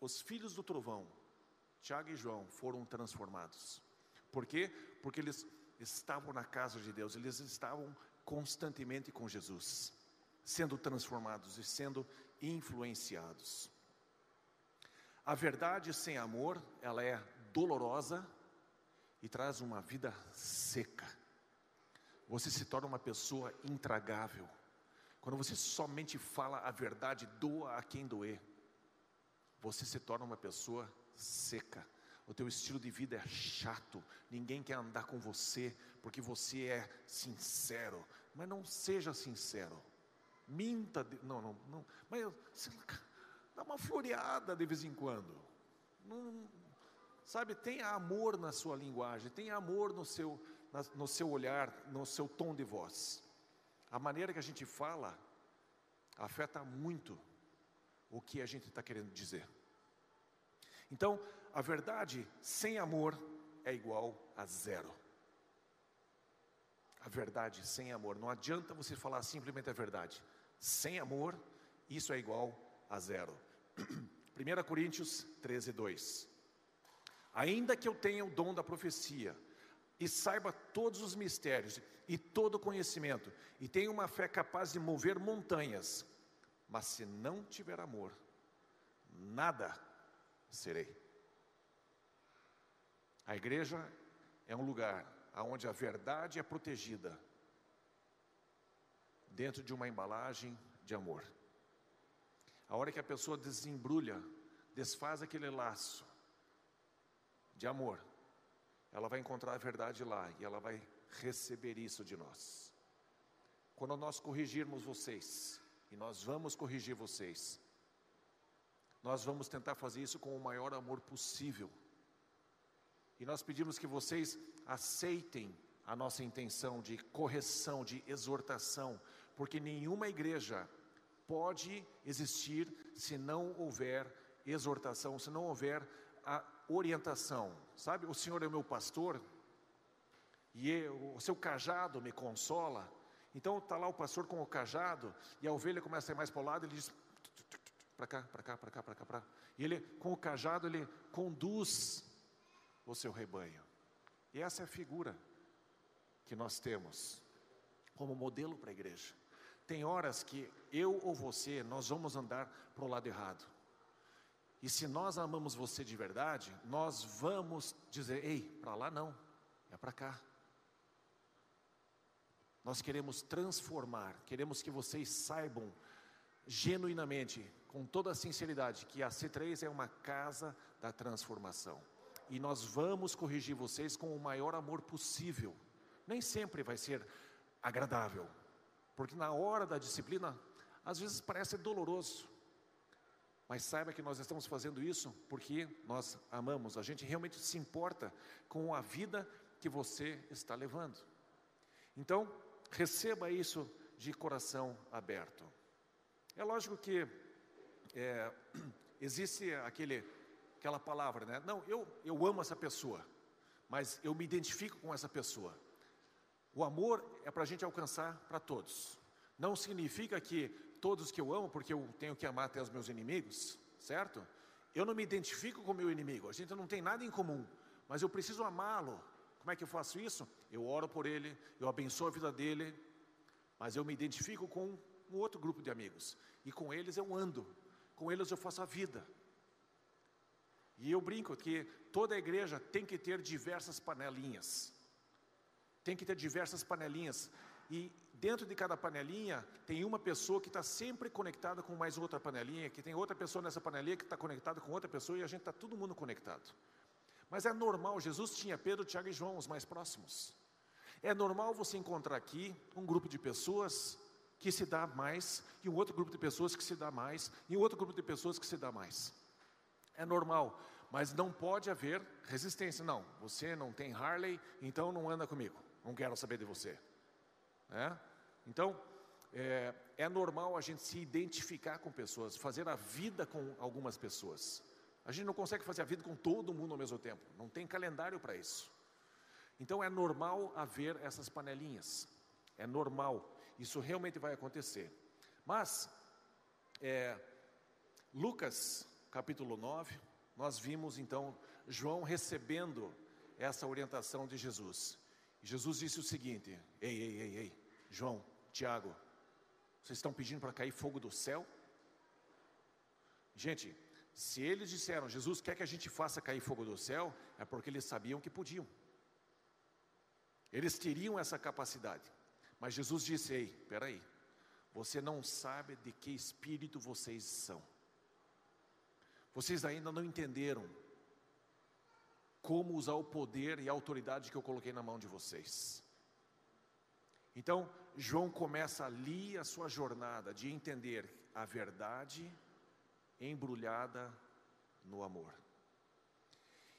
os filhos do trovão, Tiago e João, foram transformados. Por quê? Porque eles estavam na casa de Deus, eles estavam constantemente com Jesus, sendo transformados e sendo influenciados. A verdade sem amor, ela é dolorosa e traz uma vida seca você se torna uma pessoa intragável. Quando você somente fala a verdade, doa a quem doer. Você se torna uma pessoa seca. O teu estilo de vida é chato. Ninguém quer andar com você porque você é sincero. Mas não seja sincero. Minta, de, não, não, não. Mas dá uma floreada de vez em quando. Não, sabe, tenha amor na sua linguagem, tenha amor no seu no seu olhar, no seu tom de voz. A maneira que a gente fala afeta muito o que a gente está querendo dizer. Então, a verdade sem amor é igual a zero. A verdade sem amor. Não adianta você falar simplesmente a verdade. Sem amor, isso é igual a zero. 1 Coríntios 13, 2. Ainda que eu tenha o dom da profecia, e saiba todos os mistérios e todo o conhecimento, e tenha uma fé capaz de mover montanhas, mas se não tiver amor, nada serei. A igreja é um lugar onde a verdade é protegida dentro de uma embalagem de amor. A hora que a pessoa desembrulha, desfaz aquele laço de amor, ela vai encontrar a verdade lá e ela vai receber isso de nós. Quando nós corrigirmos vocês, e nós vamos corrigir vocês, nós vamos tentar fazer isso com o maior amor possível. E nós pedimos que vocês aceitem a nossa intenção de correção, de exortação, porque nenhuma igreja pode existir se não houver exortação, se não houver a orientação. Sabe, o Senhor é o meu pastor e eu, o seu cajado me consola. Então está lá o pastor com o cajado e a ovelha começa a ir mais para o lado, ele diz para cá, para cá, para cá, para cá, para E ele com o cajado ele conduz o seu rebanho. E essa é a figura que nós temos como modelo para a igreja. Tem horas que eu ou você nós vamos andar para o lado errado. E se nós amamos você de verdade, nós vamos dizer: ei, para lá não, é para cá. Nós queremos transformar, queremos que vocês saibam genuinamente, com toda a sinceridade, que a C3 é uma casa da transformação. E nós vamos corrigir vocês com o maior amor possível. Nem sempre vai ser agradável, porque na hora da disciplina, às vezes parece doloroso. Mas saiba que nós estamos fazendo isso porque nós amamos, a gente realmente se importa com a vida que você está levando. Então, receba isso de coração aberto. É lógico que é, existe aquele, aquela palavra, né? Não, eu, eu amo essa pessoa, mas eu me identifico com essa pessoa. O amor é para a gente alcançar para todos. Não significa que todos que eu amo, porque eu tenho que amar até os meus inimigos, certo? Eu não me identifico com o meu inimigo, a gente não tem nada em comum, mas eu preciso amá-lo Como é que eu faço isso? Eu oro por ele, eu abençoo a vida dele, mas eu me identifico com um outro grupo de amigos. E com eles eu ando, com eles eu faço a vida. E eu brinco que toda igreja tem que ter diversas panelinhas. Tem que ter diversas panelinhas. E dentro de cada panelinha tem uma pessoa que está sempre conectada com mais outra panelinha, que tem outra pessoa nessa panelinha que está conectada com outra pessoa e a gente está todo mundo conectado. Mas é normal, Jesus tinha Pedro, Tiago e João, os mais próximos. É normal você encontrar aqui um grupo de pessoas que se dá mais, e um outro grupo de pessoas que se dá mais, e um outro grupo de pessoas que se dá mais. É normal, mas não pode haver resistência. Não, você não tem Harley, então não anda comigo. Não quero saber de você. É? Então, é, é normal a gente se identificar com pessoas, fazer a vida com algumas pessoas. A gente não consegue fazer a vida com todo mundo ao mesmo tempo. Não tem calendário para isso. Então é normal haver essas panelinhas. É normal. Isso realmente vai acontecer. Mas, é, Lucas capítulo 9, nós vimos então João recebendo essa orientação de Jesus. Jesus disse o seguinte: Ei, ei, ei, ei, João, Tiago, vocês estão pedindo para cair fogo do céu? Gente, se eles disseram, Jesus quer que a gente faça cair fogo do céu, é porque eles sabiam que podiam. Eles teriam essa capacidade. Mas Jesus disse: Ei, peraí, você não sabe de que espírito vocês são. Vocês ainda não entenderam como usar o poder e a autoridade que eu coloquei na mão de vocês. Então, João começa ali a sua jornada de entender a verdade embrulhada no amor.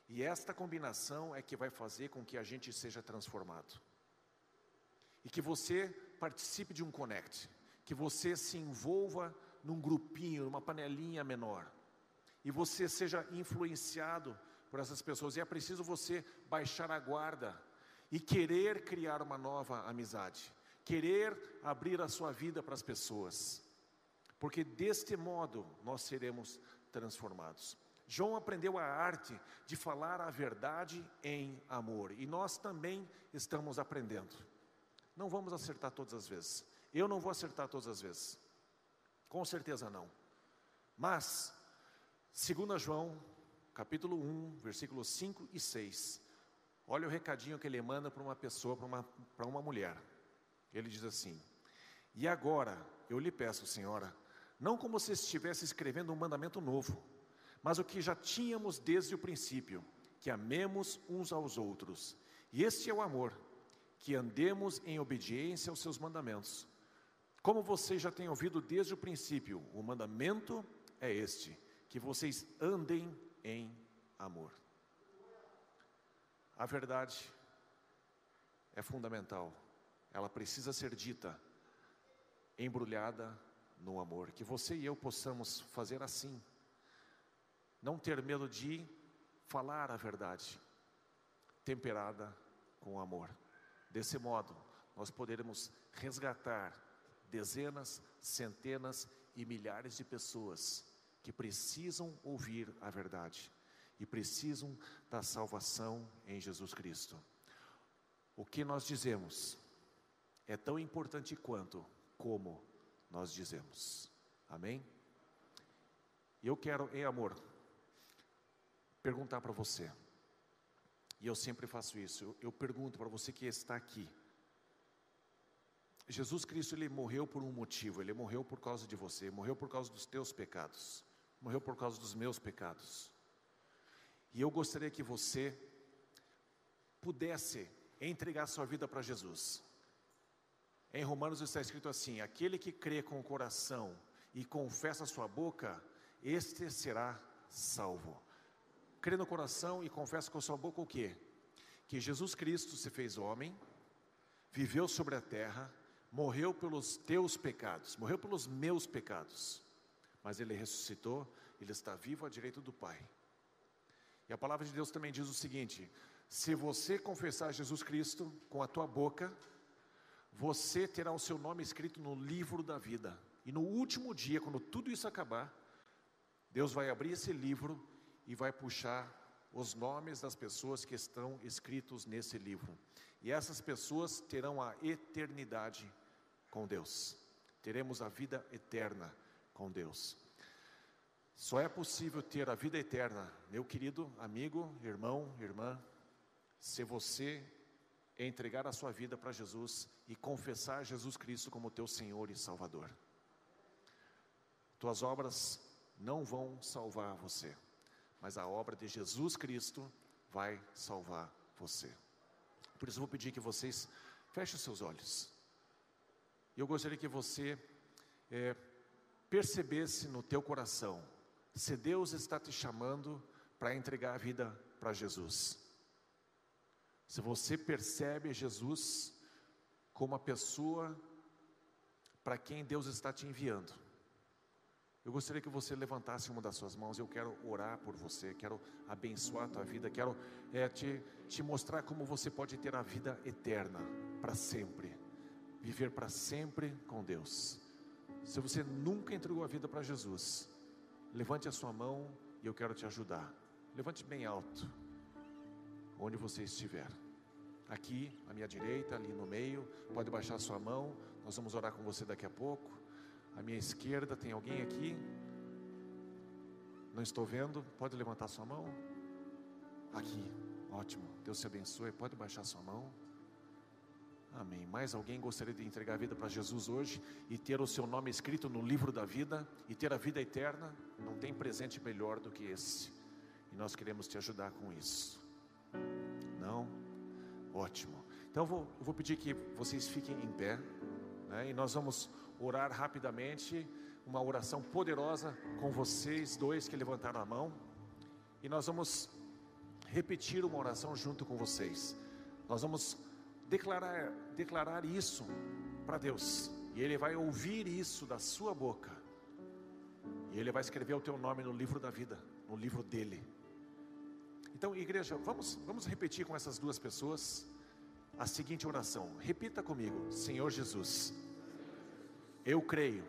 E esta combinação é que vai fazer com que a gente seja transformado. E que você participe de um connect, que você se envolva num grupinho, numa panelinha menor. E você seja influenciado por essas pessoas. E é preciso você baixar a guarda e querer criar uma nova amizade, querer abrir a sua vida para as pessoas. Porque deste modo nós seremos transformados. João aprendeu a arte de falar a verdade em amor, e nós também estamos aprendendo. Não vamos acertar todas as vezes. Eu não vou acertar todas as vezes. Com certeza não. Mas, segundo João, capítulo 1, versículos 5 e 6. Olha o recadinho que ele manda para uma pessoa, para uma, para uma mulher. Ele diz assim: E agora eu lhe peço, senhora, não como se estivesse escrevendo um mandamento novo, mas o que já tínhamos desde o princípio, que amemos uns aos outros. E este é o amor, que andemos em obediência aos seus mandamentos. Como vocês já têm ouvido desde o princípio, o mandamento é este: que vocês andem em amor. A verdade é fundamental, ela precisa ser dita, embrulhada no amor. Que você e eu possamos fazer assim, não ter medo de falar a verdade, temperada com amor. Desse modo, nós poderemos resgatar dezenas, centenas e milhares de pessoas que precisam ouvir a verdade e precisam da salvação em Jesus Cristo. O que nós dizemos é tão importante quanto como nós dizemos. Amém? E eu quero, em amor, perguntar para você. E eu sempre faço isso. Eu, eu pergunto para você que está aqui. Jesus Cristo ele morreu por um motivo. Ele morreu por causa de você. Morreu por causa dos teus pecados. Morreu por causa dos meus pecados. E eu gostaria que você pudesse entregar sua vida para Jesus. Em Romanos está escrito assim: aquele que crê com o coração e confessa a sua boca, este será salvo crê no coração e confessa com a sua boca o quê? Que Jesus Cristo se fez homem, viveu sobre a terra, morreu pelos teus pecados, morreu pelos meus pecados, mas ele ressuscitou, ele está vivo à direita do Pai. E a palavra de Deus também diz o seguinte: se você confessar Jesus Cristo com a tua boca, você terá o seu nome escrito no livro da vida. E no último dia, quando tudo isso acabar, Deus vai abrir esse livro e vai puxar os nomes das pessoas que estão escritos nesse livro. E essas pessoas terão a eternidade com Deus. Teremos a vida eterna com Deus. Só é possível ter a vida eterna, meu querido amigo, irmão, irmã, se você entregar a sua vida para Jesus e confessar Jesus Cristo como teu Senhor e Salvador. Tuas obras não vão salvar você, mas a obra de Jesus Cristo vai salvar você. Por isso eu vou pedir que vocês fechem seus olhos. Eu gostaria que você é, percebesse no teu coração se Deus está te chamando para entregar a vida para Jesus. Se você percebe Jesus como a pessoa para quem Deus está te enviando. Eu gostaria que você levantasse uma das suas mãos. Eu quero orar por você, quero abençoar a tua vida, quero é, te, te mostrar como você pode ter a vida eterna para sempre, viver para sempre com Deus. Se você nunca entregou a vida para Jesus, levante a sua mão e eu quero te ajudar. Levante bem alto, onde você estiver. Aqui, à minha direita, ali no meio, pode baixar a sua mão. Nós vamos orar com você daqui a pouco. À minha esquerda, tem alguém aqui? Não estou vendo. Pode levantar sua mão? Aqui, ótimo. Deus te abençoe. Pode baixar sua mão. Amém. Mais alguém gostaria de entregar a vida para Jesus hoje e ter o seu nome escrito no livro da vida e ter a vida eterna? Não tem presente melhor do que esse. E nós queremos te ajudar com isso. Não? Ótimo. Então eu vou, eu vou pedir que vocês fiquem em pé né, e nós vamos orar rapidamente uma oração poderosa com vocês dois que levantaram a mão e nós vamos repetir uma oração junto com vocês. Nós vamos declarar, declarar isso para Deus. E Ele vai ouvir isso da sua boca. E Ele vai escrever o teu nome no livro da vida, no livro dele. Então, igreja, vamos, vamos repetir com essas duas pessoas a seguinte oração. Repita comigo: Senhor Jesus, eu creio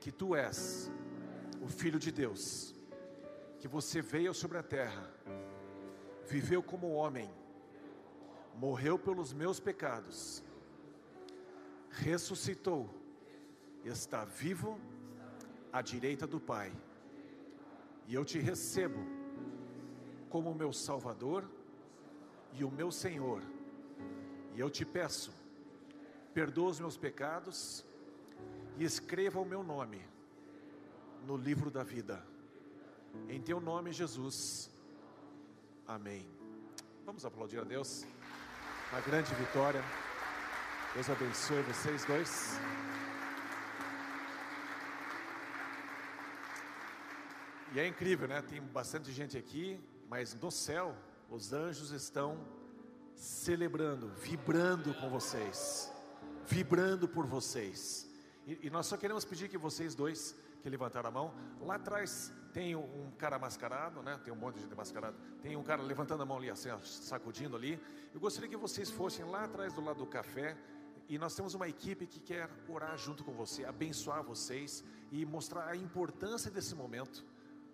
que Tu és o Filho de Deus, que você veio sobre a terra, viveu como homem morreu pelos meus pecados, ressuscitou, está vivo à direita do Pai, e eu te recebo como meu Salvador e o meu Senhor, e eu te peço, perdoa os meus pecados e escreva o meu nome no livro da vida, em teu nome, Jesus. Amém. Vamos aplaudir a Deus uma grande vitória. Deus abençoe vocês dois. E é incrível, né? Tem bastante gente aqui, mas no céu os anjos estão celebrando, vibrando com vocês, vibrando por vocês. E, e nós só queremos pedir que vocês dois que levantaram a mão, lá atrás tem um cara mascarado, né? Tem um monte de gente mascarado. Tem um cara levantando a mão ali, assim, sacudindo ali. Eu gostaria que vocês fossem lá atrás do lado do café. E nós temos uma equipe que quer orar junto com você, abençoar vocês e mostrar a importância desse momento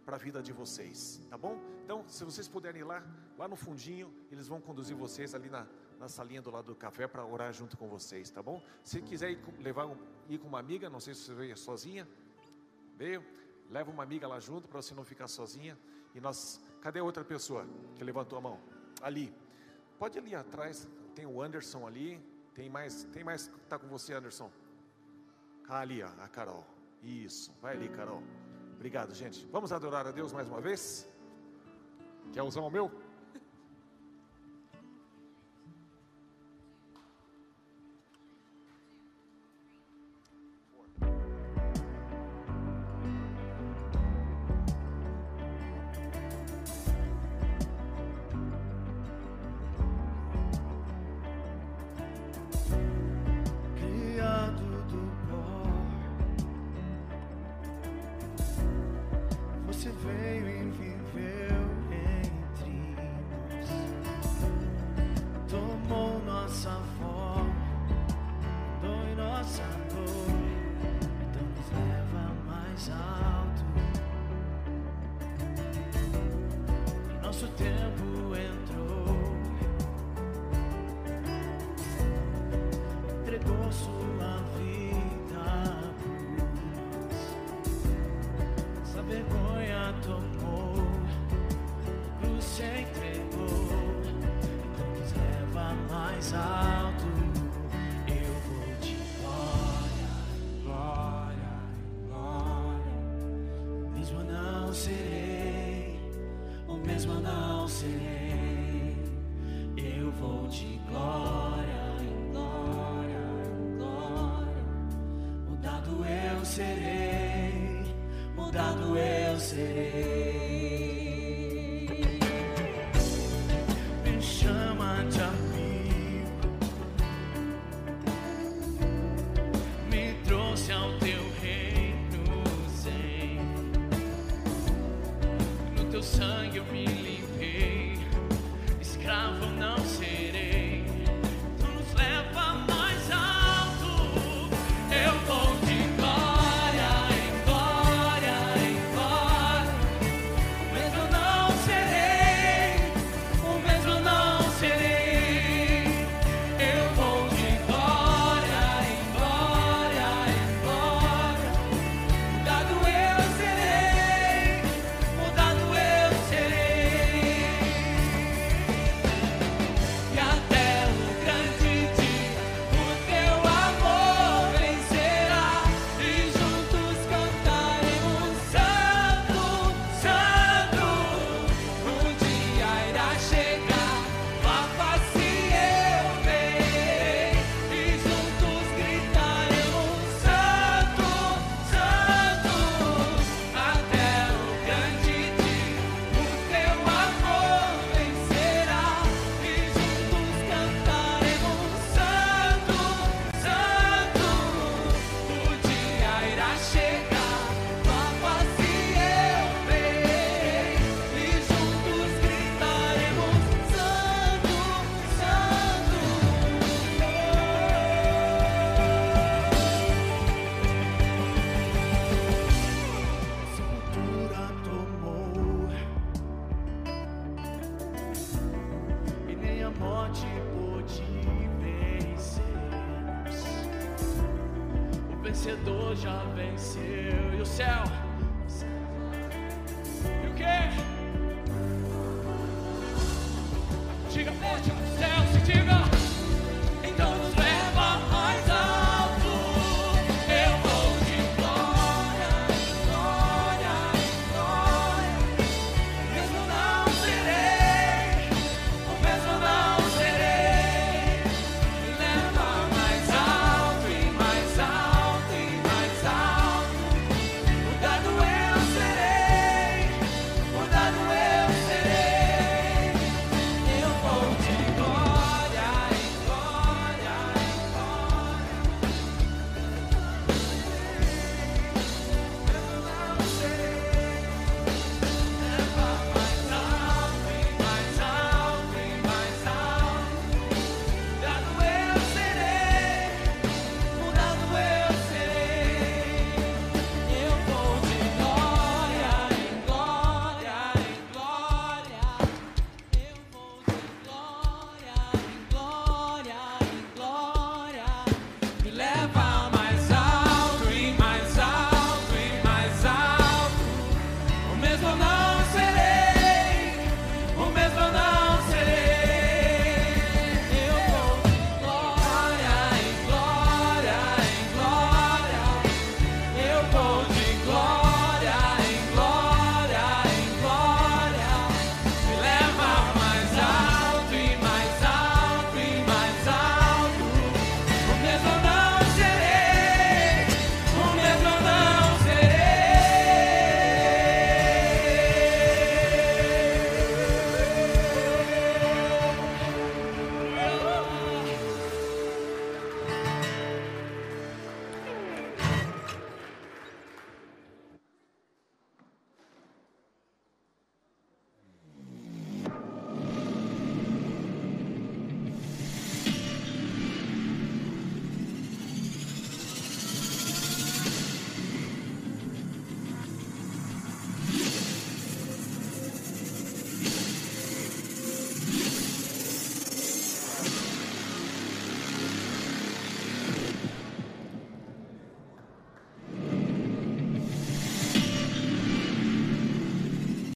para a vida de vocês, tá bom? Então, se vocês puderem ir lá, lá no fundinho, eles vão conduzir vocês ali na, na salinha do lado do café para orar junto com vocês, tá bom? Se quiser ir, levar ir com uma amiga, não sei se você veio sozinha, veio, Leva uma amiga lá junto para você não ficar sozinha. E nós, cadê a outra pessoa que levantou a mão? Ali. Pode ali atrás, tem o Anderson ali. Tem mais, tem mais que está com você, Anderson? Ali, ó, a Carol. Isso, vai ali, Carol. Obrigado, gente. Vamos adorar a Deus mais uma vez? Quer usar o meu?